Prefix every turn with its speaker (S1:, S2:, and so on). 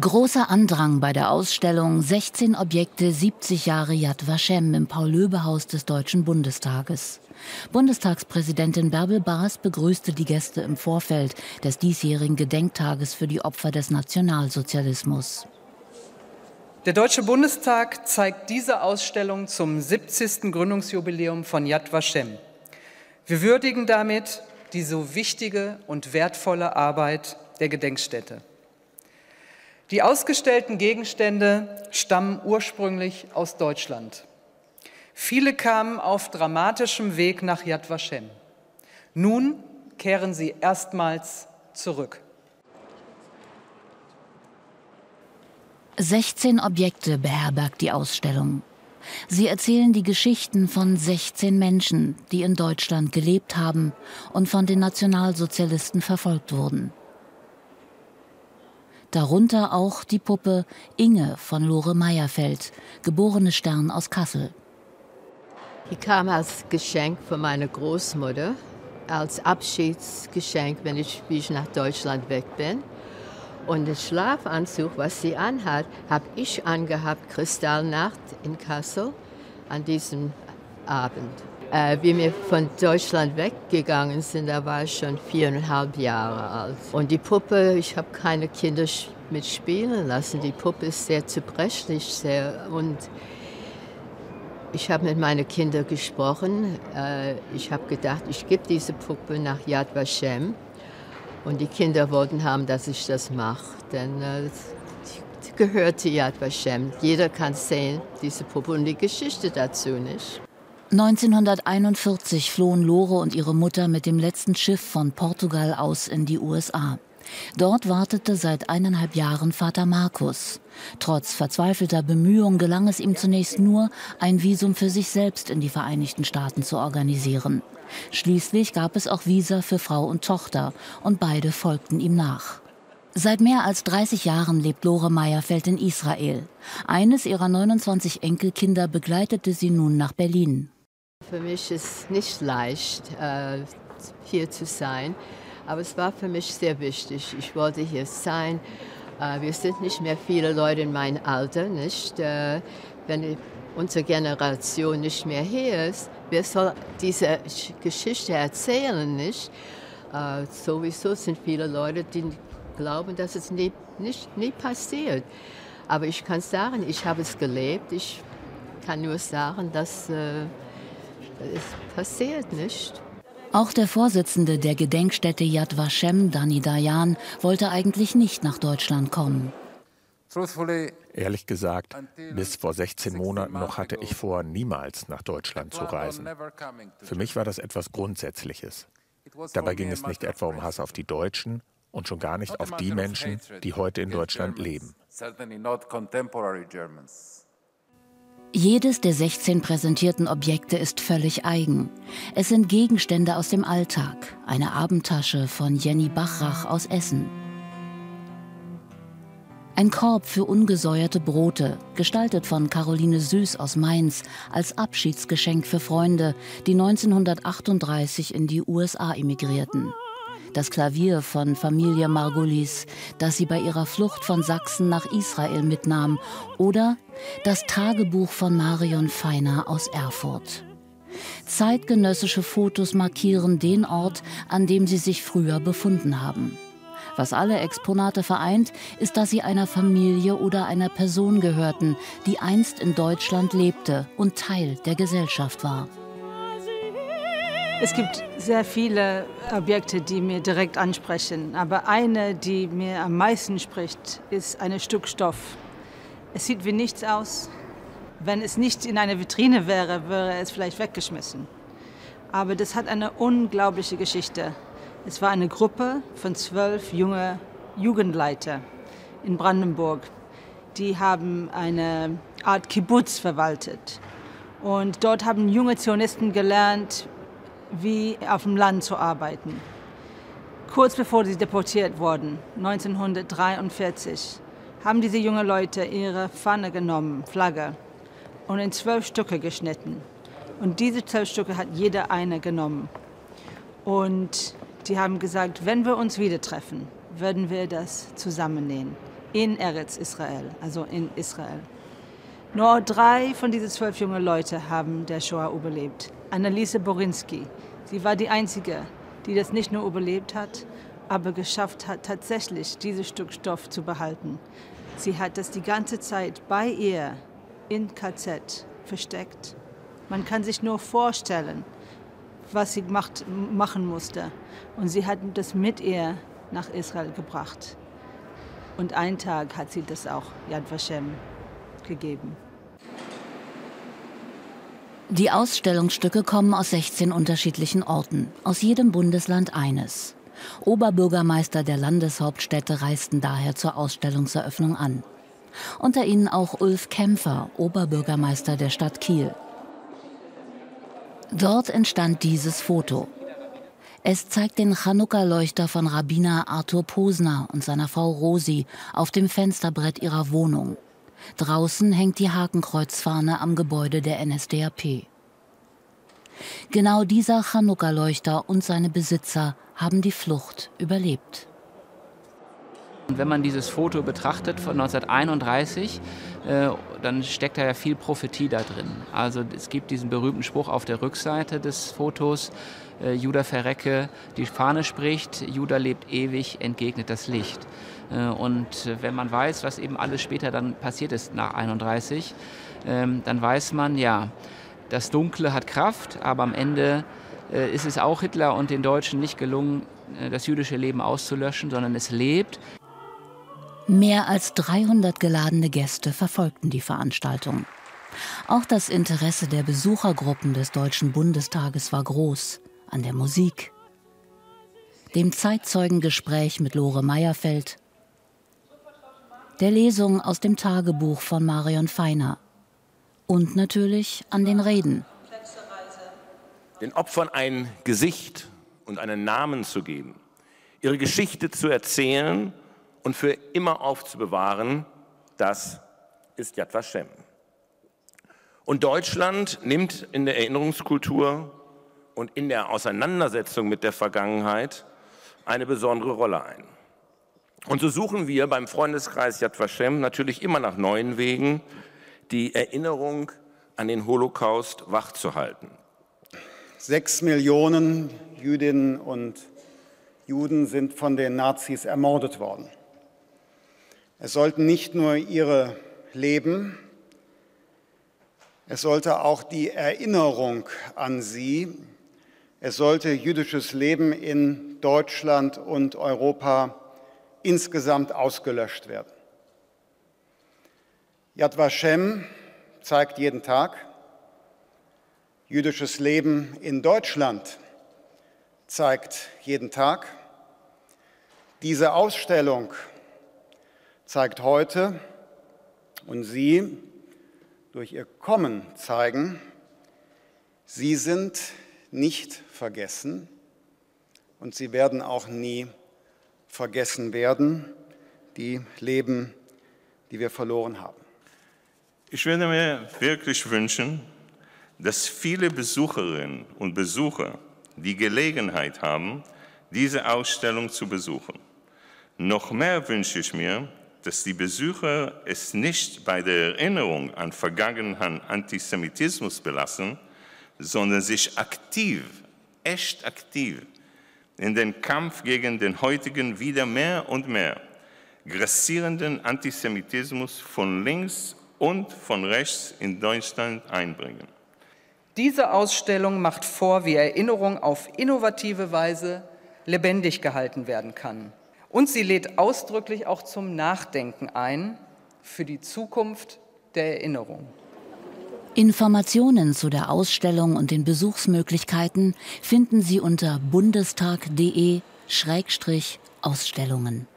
S1: Großer Andrang bei der Ausstellung 16 Objekte 70 Jahre Yad Vashem im Paul-Löbe-Haus des Deutschen Bundestages. Bundestagspräsidentin Bärbel Baas begrüßte die Gäste im Vorfeld des diesjährigen Gedenktages für die Opfer des Nationalsozialismus.
S2: Der Deutsche Bundestag zeigt diese Ausstellung zum 70. Gründungsjubiläum von Yad Vashem. Wir würdigen damit die so wichtige und wertvolle Arbeit der Gedenkstätte. Die ausgestellten Gegenstände stammen ursprünglich aus Deutschland. Viele kamen auf dramatischem Weg nach Yad Vashem. Nun kehren sie erstmals zurück.
S1: 16 Objekte beherbergt die Ausstellung. Sie erzählen die Geschichten von 16 Menschen, die in Deutschland gelebt haben und von den Nationalsozialisten verfolgt wurden darunter auch die Puppe Inge von Lore Meyerfeld, geborene Stern aus Kassel.
S3: Die kam als Geschenk von meiner Großmutter, als Abschiedsgeschenk, wenn ich, wie ich nach Deutschland weg bin. Und den Schlafanzug, was sie anhat, habe ich angehabt, Kristallnacht in Kassel, an diesem Abend. Äh, wie wir von Deutschland weggegangen sind, da war ich schon viereinhalb Jahre alt. Und die Puppe, ich habe keine Kinder mitspielen lassen. Die Puppe ist sehr zerbrechlich sehr, und ich habe mit meinen Kindern gesprochen. Äh, ich habe gedacht, ich gebe diese Puppe nach Yad Vashem. Und die Kinder wollten haben, dass ich das mache. Denn äh, die gehört zu Yad Vashem. Jeder kann sehen, diese Puppe und die Geschichte dazu nicht.
S1: 1941 flohen Lore und ihre Mutter mit dem letzten Schiff von Portugal aus in die USA. Dort wartete seit eineinhalb Jahren Vater Markus. Trotz verzweifelter Bemühungen gelang es ihm zunächst nur, ein Visum für sich selbst in die Vereinigten Staaten zu organisieren. Schließlich gab es auch Visa für Frau und Tochter und beide folgten ihm nach. Seit mehr als 30 Jahren lebt Lore Meyerfeld in Israel. Eines ihrer 29 Enkelkinder begleitete sie nun nach Berlin.
S3: Für mich ist es nicht leicht, äh, hier zu sein, aber es war für mich sehr wichtig. Ich wollte hier sein. Äh, wir sind nicht mehr viele Leute in meinem Alter, nicht? Äh, wenn unsere Generation nicht mehr hier ist, wer soll diese Geschichte erzählen, nicht? Sowieso sind viele Leute, die glauben, dass es nie, nicht, nie passiert. Aber ich kann sagen, ich habe es gelebt. Ich kann nur sagen, dass es passiert nicht.
S1: Auch der Vorsitzende der Gedenkstätte Yad Vashem, Dani Dayan, wollte eigentlich nicht nach Deutschland kommen.
S4: Ehrlich gesagt, bis vor 16 Monaten noch hatte ich vor, niemals nach Deutschland zu reisen. Für mich war das etwas Grundsätzliches. Dabei ging es nicht etwa um Hass auf die Deutschen und schon gar nicht auf die Menschen, die heute in Deutschland leben.
S1: Jedes der 16 präsentierten Objekte ist völlig eigen. Es sind Gegenstände aus dem Alltag. Eine Abendtasche von Jenny Bachrach aus Essen. Ein Korb für ungesäuerte Brote, gestaltet von Caroline Süß aus Mainz als Abschiedsgeschenk für Freunde, die 1938 in die USA emigrierten das Klavier von Familie Margulis, das sie bei ihrer Flucht von Sachsen nach Israel mitnahm, oder das Tagebuch von Marion Feiner aus Erfurt. Zeitgenössische Fotos markieren den Ort, an dem sie sich früher befunden haben. Was alle Exponate vereint, ist, dass sie einer Familie oder einer Person gehörten, die einst in Deutschland lebte und Teil der Gesellschaft war.
S5: Es gibt sehr viele Objekte, die mir direkt ansprechen, aber eine, die mir am meisten spricht, ist ein Stück Stoff. Es sieht wie nichts aus. Wenn es nicht in einer Vitrine wäre, wäre es vielleicht weggeschmissen. Aber das hat eine unglaubliche Geschichte. Es war eine Gruppe von zwölf junge Jugendleiter in Brandenburg. Die haben eine Art Kibbutz verwaltet. Und dort haben junge Zionisten gelernt, wie auf dem Land zu arbeiten. Kurz bevor sie deportiert wurden, 1943, haben diese jungen Leute ihre Pfanne genommen, Flagge, und in zwölf Stücke geschnitten. Und diese zwölf Stücke hat jeder eine genommen. Und die haben gesagt, wenn wir uns wieder treffen, werden wir das zusammennähen. in Eretz Israel, also in Israel. Nur drei von diesen zwölf jungen Leuten haben der Shoah überlebt. Anneliese Borinski, sie war die Einzige, die das nicht nur überlebt hat, aber geschafft hat, tatsächlich dieses Stück Stoff zu behalten. Sie hat das die ganze Zeit bei ihr in KZ versteckt. Man kann sich nur vorstellen, was sie gemacht, machen musste. Und sie hat das mit ihr nach Israel gebracht. Und einen Tag hat sie das auch Yad Vashem gegeben.
S1: Die Ausstellungsstücke kommen aus 16 unterschiedlichen Orten, aus jedem Bundesland eines. Oberbürgermeister der Landeshauptstädte reisten daher zur Ausstellungseröffnung an. Unter ihnen auch Ulf Kämpfer, Oberbürgermeister der Stadt Kiel. Dort entstand dieses Foto. Es zeigt den Chanukka-Leuchter von Rabbiner Arthur Posner und seiner Frau Rosi auf dem Fensterbrett ihrer Wohnung. Draußen hängt die Hakenkreuzfahne am Gebäude der NSDAP. Genau dieser Chanukka-Leuchter und seine Besitzer haben die Flucht überlebt.
S6: Und wenn man dieses Foto betrachtet von 1931, äh, dann steckt da ja viel Prophetie da drin. Also es gibt diesen berühmten Spruch auf der Rückseite des Fotos, äh, Judah verrecke, die Fahne spricht, Judah lebt ewig, entgegnet das Licht. Äh, und wenn man weiß, was eben alles später dann passiert ist nach 31, ähm, dann weiß man, ja, das Dunkle hat Kraft, aber am Ende ist es auch Hitler und den Deutschen nicht gelungen, das jüdische Leben auszulöschen, sondern es lebt.
S1: Mehr als 300 geladene Gäste verfolgten die Veranstaltung. Auch das Interesse der Besuchergruppen des Deutschen Bundestages war groß an der Musik, dem Zeitzeugengespräch mit Lore Meyerfeld, der Lesung aus dem Tagebuch von Marion Feiner und natürlich an den Reden.
S7: Den Opfern ein Gesicht und einen Namen zu geben, ihre Geschichte zu erzählen und für immer aufzubewahren, das ist Yad Vashem. Und Deutschland nimmt in der Erinnerungskultur und in der Auseinandersetzung mit der Vergangenheit eine besondere Rolle ein. Und so suchen wir beim Freundeskreis Yad Vashem natürlich immer nach neuen Wegen, die Erinnerung an den Holocaust wachzuhalten.
S8: Sechs Millionen Jüdinnen und Juden sind von den Nazis ermordet worden. Es sollten nicht nur ihre Leben, es sollte auch die Erinnerung an sie, es sollte jüdisches Leben in Deutschland und Europa insgesamt ausgelöscht werden. Yad Vashem zeigt jeden Tag, jüdisches Leben in Deutschland zeigt jeden Tag. Diese Ausstellung zeigt heute und Sie durch Ihr Kommen zeigen, Sie sind nicht vergessen und Sie werden auch nie vergessen werden, die Leben, die wir verloren haben.
S9: Ich würde mir wirklich wünschen, dass viele Besucherinnen und Besucher die Gelegenheit haben, diese Ausstellung zu besuchen. Noch mehr wünsche ich mir, dass die Besucher es nicht bei der Erinnerung an vergangenen Antisemitismus belassen, sondern sich aktiv, echt aktiv in den Kampf gegen den heutigen wieder mehr und mehr grassierenden Antisemitismus von links und von rechts in Deutschland einbringen.
S2: Diese Ausstellung macht vor, wie Erinnerung auf innovative Weise lebendig gehalten werden kann. Und sie lädt ausdrücklich auch zum Nachdenken ein für die Zukunft der Erinnerung.
S1: Informationen zu der Ausstellung und den Besuchsmöglichkeiten finden Sie unter bundestag.de-ausstellungen.